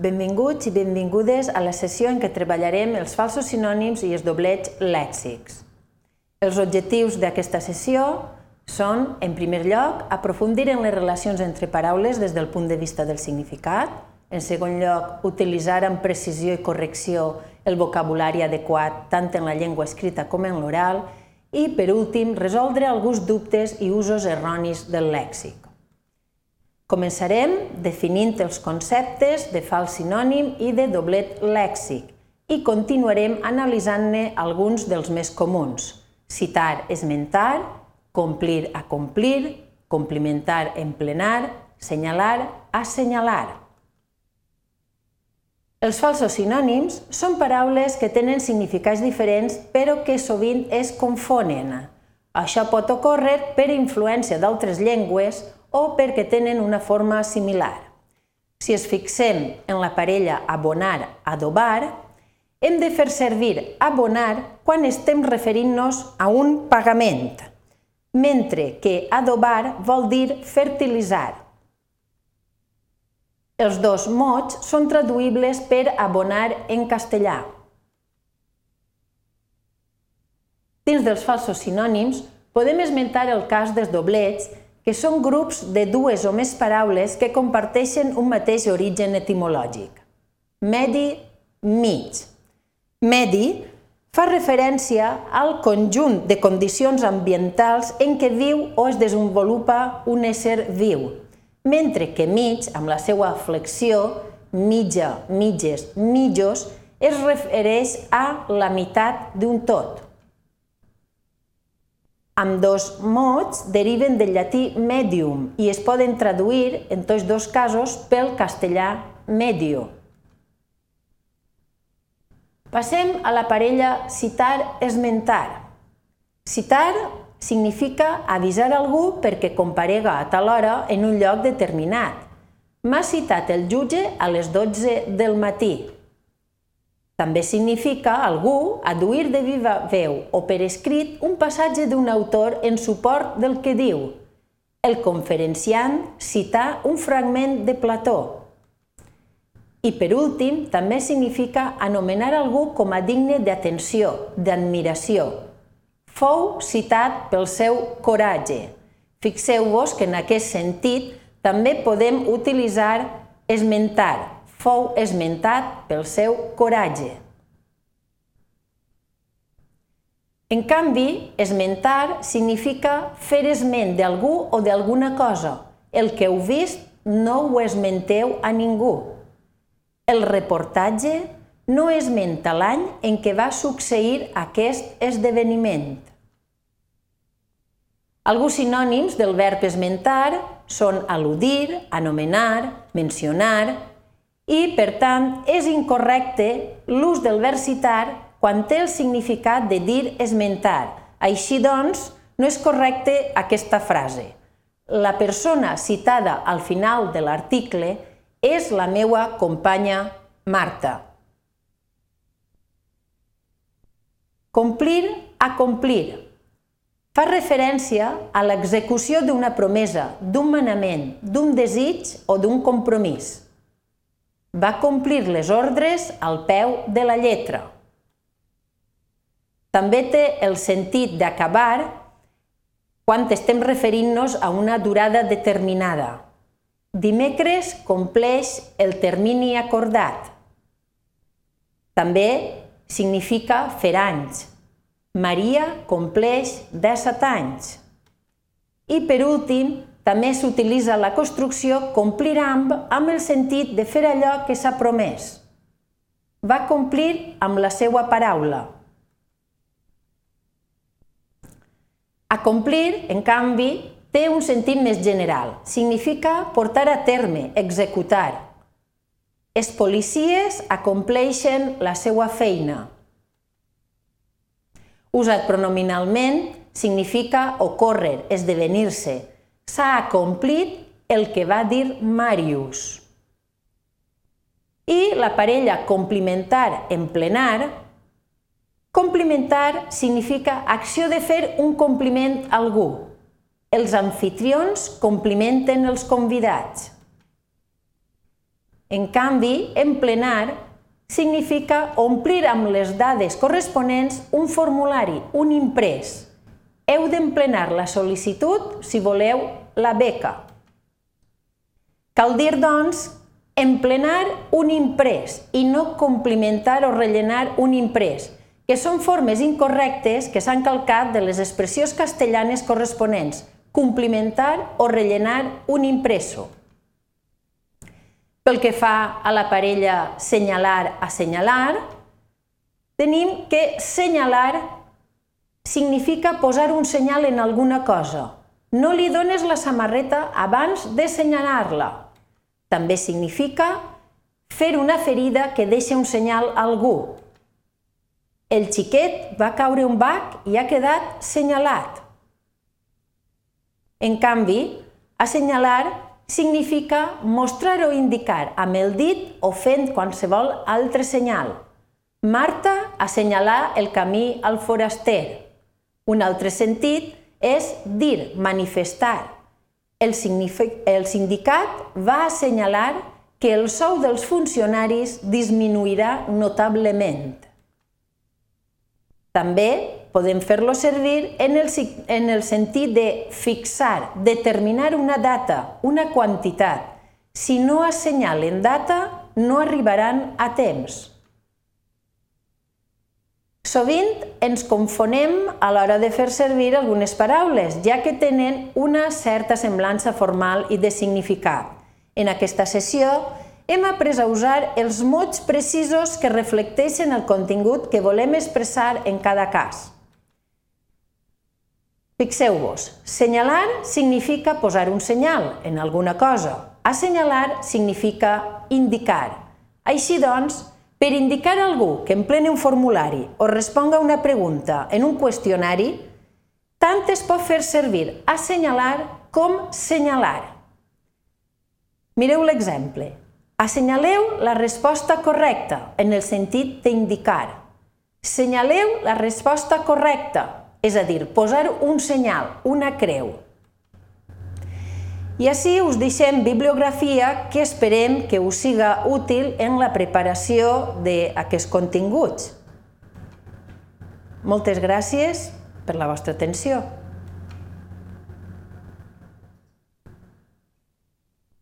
Benvinguts i benvingudes a la sessió en què treballarem els falsos sinònims i els doblets lèxics. Els objectius d'aquesta sessió són, en primer lloc, aprofundir en les relacions entre paraules des del punt de vista del significat, en segon lloc, utilitzar amb precisió i correcció el vocabulari adequat tant en la llengua escrita com en l'oral i, per últim, resoldre alguns dubtes i usos erronis del lèxic. Començarem definint els conceptes de fals sinònim i de doblet lèxic i continuarem analitzant-ne alguns dels més comuns. Citar, esmentar, complir, acomplir, complimentar, emplenar, senyalar, assenyalar. Els falsos sinònims són paraules que tenen significats diferents però que sovint es confonen. Això pot ocórrer per influència d'altres llengües o perquè tenen una forma similar. Si es fixem en la parella abonar-adobar, hem de fer servir abonar quan estem referint-nos a un pagament, mentre que adobar vol dir fertilitzar. Els dos mots són traduïbles per abonar en castellà. Dins dels falsos sinònims, podem esmentar el cas dels doblets que són grups de dues o més paraules que comparteixen un mateix origen etimològic. Medi, mig. Medi fa referència al conjunt de condicions ambientals en què viu o es desenvolupa un ésser viu, mentre que mig, amb la seva flexió, mitja, mitges, mitjos, es refereix a la meitat d'un tot. Amb dos mots deriven del llatí medium i es poden traduir, en tots dos casos, pel castellà medio. Passem a la parella citar-esmentar. Citar significa avisar algú perquè comparega a tal hora en un lloc determinat. M'ha citat el jutge a les 12 del matí. També significa algú aduir de viva veu o per escrit un passatge d'un autor en suport del que diu. El conferenciant citar un fragment de Plató. I per últim, també significa anomenar algú com a digne d'atenció, d'admiració. Fou citat pel seu coratge. Fixeu-vos que en aquest sentit també podem utilitzar esmentar, fou esmentat pel seu coratge. En canvi, esmentar significa fer esment d'algú o d'alguna cosa. El que heu vist no ho esmenteu a ningú. El reportatge no esmenta l'any en què va succeir aquest esdeveniment. Alguns sinònims del verb esmentar són al·ludir, anomenar, mencionar, i, per tant, és incorrecte l'ús del verb citar quan té el significat de dir esmentar. Així doncs, no és correcte aquesta frase. La persona citada al final de l'article és la meua companya Marta. Complir a complir. Fa referència a l'execució d'una promesa, d'un manament, d'un desig o d'un compromís va complir les ordres al peu de la lletra. També té el sentit d'acabar quan estem referint-nos a una durada determinada. Dimecres compleix el termini acordat. També significa fer anys. Maria compleix 17 anys. I per últim, també s'utilitza la construcció complir amb amb el sentit de fer allò que s'ha promès. Va complir amb la seva paraula. Acomplir, en canvi, té un sentit més general. Significa portar a terme, executar. Els policies acompleixen la seva feina. Usat pronominalment, significa ocórrer, esdevenir-se, s'ha acomplit el que va dir Màrius. I la parella complementar en plenar, complimentar significa acció de fer un compliment a algú. Els anfitrions complimenten els convidats. En canvi, emplenar significa omplir amb les dades corresponents un formulari, un imprès. Heu d'emplenar la sol·licitud si voleu la beca. Cal dir, doncs, emplenar un imprès i no complimentar o rellenar un imprès, que són formes incorrectes que s'han calcat de les expressions castellanes corresponents, complimentar o rellenar un impreso. Pel que fa a la parella senyalar-assenyalar, tenim que senyalar significa posar un senyal en alguna cosa. No li dones la samarreta abans de senyalar-la. També significa fer una ferida que deixa un senyal a algú. El xiquet va caure un bac i ha quedat senyalat. En canvi, assenyalar significa mostrar o indicar amb el dit o fent qualsevol altre senyal. Marta assenyalar el camí al foraster. Un altre sentit és dir, manifestar. El, el sindicat va assenyalar que el sou dels funcionaris disminuirà notablement. També podem fer-lo servir en el, en el sentit de fixar, determinar una data, una quantitat. Si no assenyalen data, no arribaran a temps. Sovint ens confonem a l'hora de fer servir algunes paraules, ja que tenen una certa semblança formal i de significat. En aquesta sessió hem après a usar els mots precisos que reflecteixen el contingut que volem expressar en cada cas. Fixeu-vos, senyalar significa posar un senyal en alguna cosa. Assenyalar significa indicar. Així doncs, per indicar a algú que emplene un formulari o responga una pregunta en un qüestionari, tant es pot fer servir assenyalar com senyalar. Mireu l'exemple. Assenyaleu la resposta correcta en el sentit d'indicar. Senyaleu la resposta correcta és a dir, posar un senyal, una creu. I així us deixem bibliografia que esperem que us siga útil en la preparació d'aquests continguts. Moltes gràcies per la vostra atenció.